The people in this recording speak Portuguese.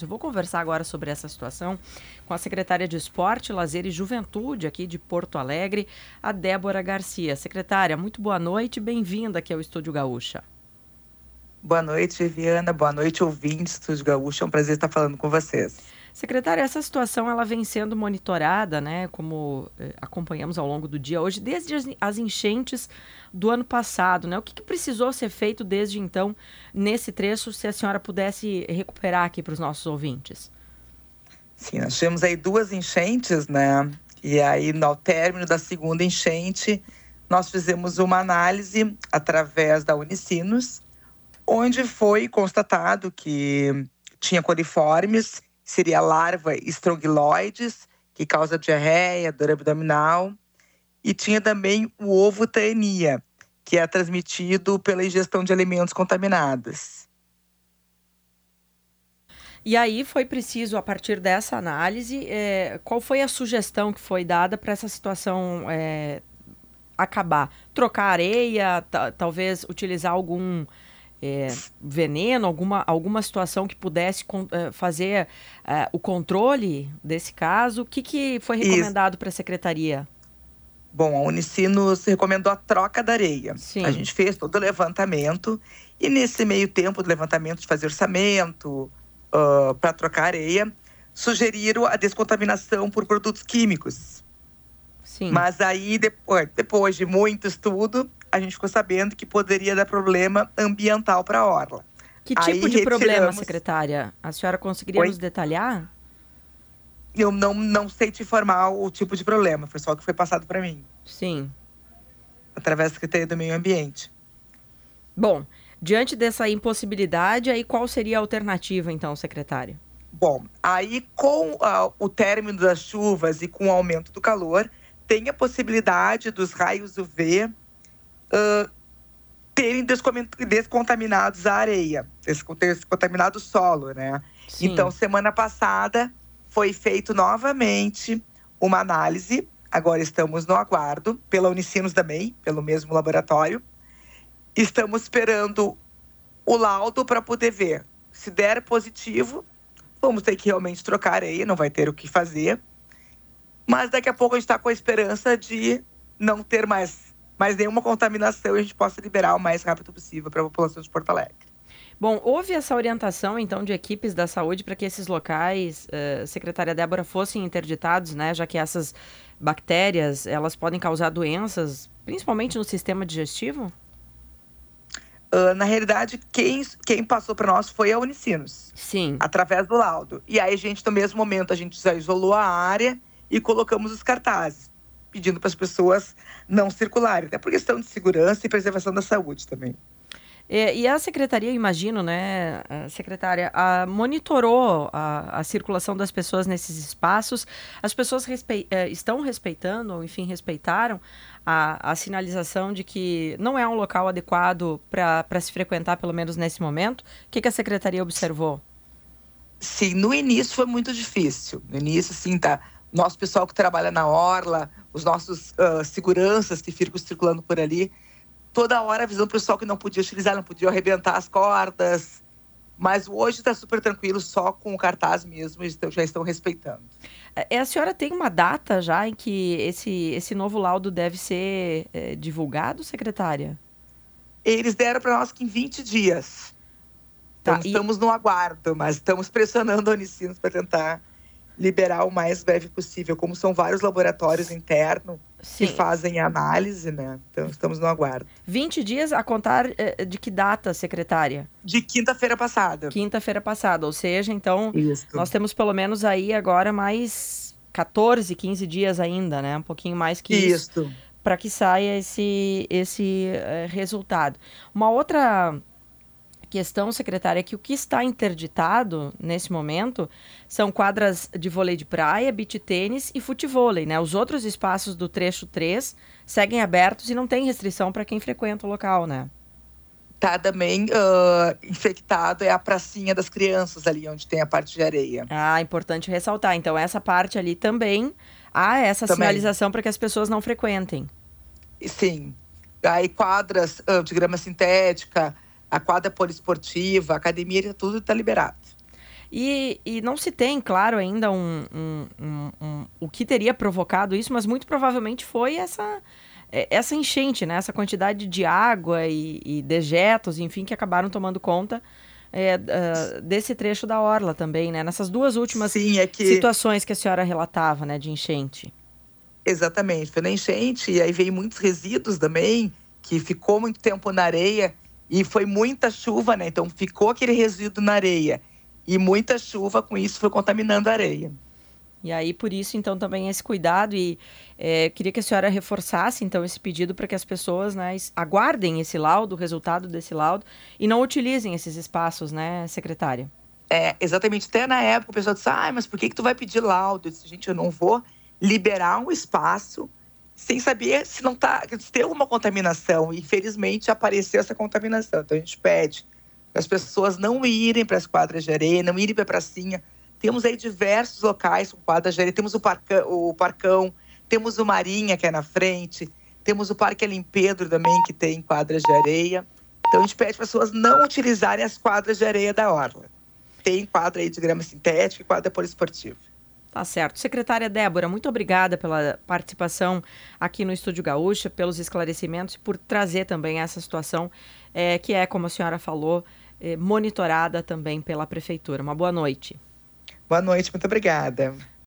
Eu vou conversar agora sobre essa situação com a secretária de Esporte, Lazer e Juventude aqui de Porto Alegre, a Débora Garcia. Secretária, muito boa noite, bem-vinda aqui ao Estúdio Gaúcha. Boa noite, Viviana. Boa noite, ouvintes do Estúdio Gaúcha. É um prazer estar falando com vocês. Secretária, essa situação ela vem sendo monitorada, né, como eh, acompanhamos ao longo do dia hoje, desde as, as enchentes do ano passado, né? O que, que, precisou ser feito desde então nesse trecho, se a senhora pudesse recuperar aqui para os nossos ouvintes? Sim, nós tivemos aí duas enchentes, né? E aí, no término da segunda enchente, nós fizemos uma análise através da Unicinos, onde foi constatado que tinha coliformes seria a larva estronguloides, que causa diarreia, dor abdominal. E tinha também o ovo taenia, que é transmitido pela ingestão de alimentos contaminados. E aí foi preciso, a partir dessa análise, é, qual foi a sugestão que foi dada para essa situação é, acabar? Trocar areia, talvez utilizar algum é, veneno, alguma, alguma situação que pudesse con, é, fazer é, o controle desse caso? O que, que foi recomendado para a secretaria? Bom, a Unicinos recomendou a troca da areia. Sim. A gente fez todo o levantamento e nesse meio tempo do levantamento de fazer orçamento uh, para trocar areia, sugeriram a descontaminação por produtos químicos. Sim. Mas aí, depois, depois de muito estudo, a gente ficou sabendo que poderia dar problema ambiental para a orla. Que tipo Aí, de retiramos... problema, secretária? A senhora conseguiria Oi? nos detalhar? Eu não, não sei te informar o tipo de problema, foi só o que foi passado para mim. Sim. Através da Secretaria do Meio Ambiente. Bom, diante dessa impossibilidade, aí qual seria a alternativa, então, secretária? Bom, aí com uh, o término das chuvas e com o aumento do calor, tem a possibilidade dos raios UV uh, terem descontaminados a areia, descontaminado o solo, né? Sim. Então, semana passada foi feito novamente uma análise. Agora estamos no aguardo pela Unicinos também, pelo mesmo laboratório. Estamos esperando o laudo para poder ver. Se der positivo, vamos ter que realmente trocar areia, não vai ter o que fazer. Mas daqui a pouco a gente está com a esperança de não ter mais mas nenhuma contaminação e a gente possa liberar o mais rápido possível para a população de Porto Alegre. Bom, houve essa orientação, então, de equipes da saúde para que esses locais, uh, secretária Débora, fossem interditados, né? Já que essas bactérias, elas podem causar doenças, principalmente no sistema digestivo? Uh, na realidade, quem, quem passou para nós foi a Unicinos. Sim. Através do laudo. E aí, a gente, no mesmo momento, a gente já isolou a área e colocamos os cartazes pedindo para as pessoas não circularem, até por questão de segurança e preservação da saúde também. É, e a secretaria, imagino, né, secretária, a, monitorou a, a, circulação das pessoas nesses espaços. As pessoas respe é, estão respeitando, ou enfim, respeitaram a, a sinalização de que não é um local adequado para se frequentar, pelo menos nesse momento. O que, que a secretaria observou? Sim, no início foi muito difícil. No início, sim, tá. Nosso pessoal que trabalha na orla, os nossos uh, seguranças que ficam circulando por ali, toda hora avisando o pessoal que não podia utilizar, não podia arrebentar as cordas. Mas hoje está super tranquilo, só com o cartaz mesmo, eles já estão respeitando. É, a senhora tem uma data já em que esse, esse novo laudo deve ser é, divulgado, secretária? Eles deram para nós que em 20 dias. Tá, então, e... estamos no aguardo, mas estamos pressionando a Unicinos para tentar liberar o mais breve possível, como são vários laboratórios internos que fazem análise, né? Então estamos no aguardo. 20 dias a contar eh, de que data, secretária? De quinta-feira passada. Quinta-feira passada, ou seja, então Isso. nós temos pelo menos aí agora mais 14, 15 dias ainda, né? Um pouquinho mais que isso. isso para que saia esse, esse uh, resultado. Uma outra questão, secretária, é que o que está interditado nesse momento são quadras de vôlei de praia, beach tênis e futevôlei, né? Os outros espaços do trecho 3 seguem abertos e não tem restrição para quem frequenta o local, né? Tá também uh, infectado é a pracinha das crianças ali, onde tem a parte de areia. Ah, importante ressaltar. Então, essa parte ali também há essa também. sinalização para que as pessoas não frequentem. Sim. Aí quadras uh, de grama sintética, a quadra poliesportiva, a academia, tudo está liberado. E, e não se tem, claro, ainda um, um, um, um, o que teria provocado isso, mas muito provavelmente foi essa, é, essa enchente, né? essa quantidade de água e, e dejetos, enfim, que acabaram tomando conta é, uh, desse trecho da Orla também, né? Nessas duas últimas Sim, é que... situações que a senhora relatava, né, de enchente. Exatamente, foi na enchente, e aí veio muitos resíduos também, que ficou muito tempo na areia, e foi muita chuva, né? Então ficou aquele resíduo na areia. E muita chuva, com isso, foi contaminando a areia. E aí, por isso, então, também esse cuidado e é, queria que a senhora reforçasse, então, esse pedido para que as pessoas né, aguardem esse laudo, o resultado desse laudo, e não utilizem esses espaços, né, secretária? É, exatamente. Até na época o pessoal disse, ah, mas por que, que tu vai pedir laudo? Eu disse, gente, eu não vou liberar um espaço sem saber se não tá, se tem alguma contaminação. Infelizmente, apareceu essa contaminação. Então, a gente pede para as pessoas não irem para as quadras de areia, não irem para a pracinha, temos aí diversos locais com quadras de areia. Temos o, parcão, o Parcão, temos o Marinha, que é na frente, temos o Parque Alim Pedro também, que tem quadras de areia. Então a gente pede para as pessoas não utilizarem as quadras de areia da Orla. Tem quadra aí de grama sintética e quadra poliesportiva. Tá certo. Secretária Débora, muito obrigada pela participação aqui no Estúdio Gaúcha, pelos esclarecimentos e por trazer também essa situação é, que é, como a senhora falou, é, monitorada também pela Prefeitura. Uma boa noite. Boa noite, muito obrigada.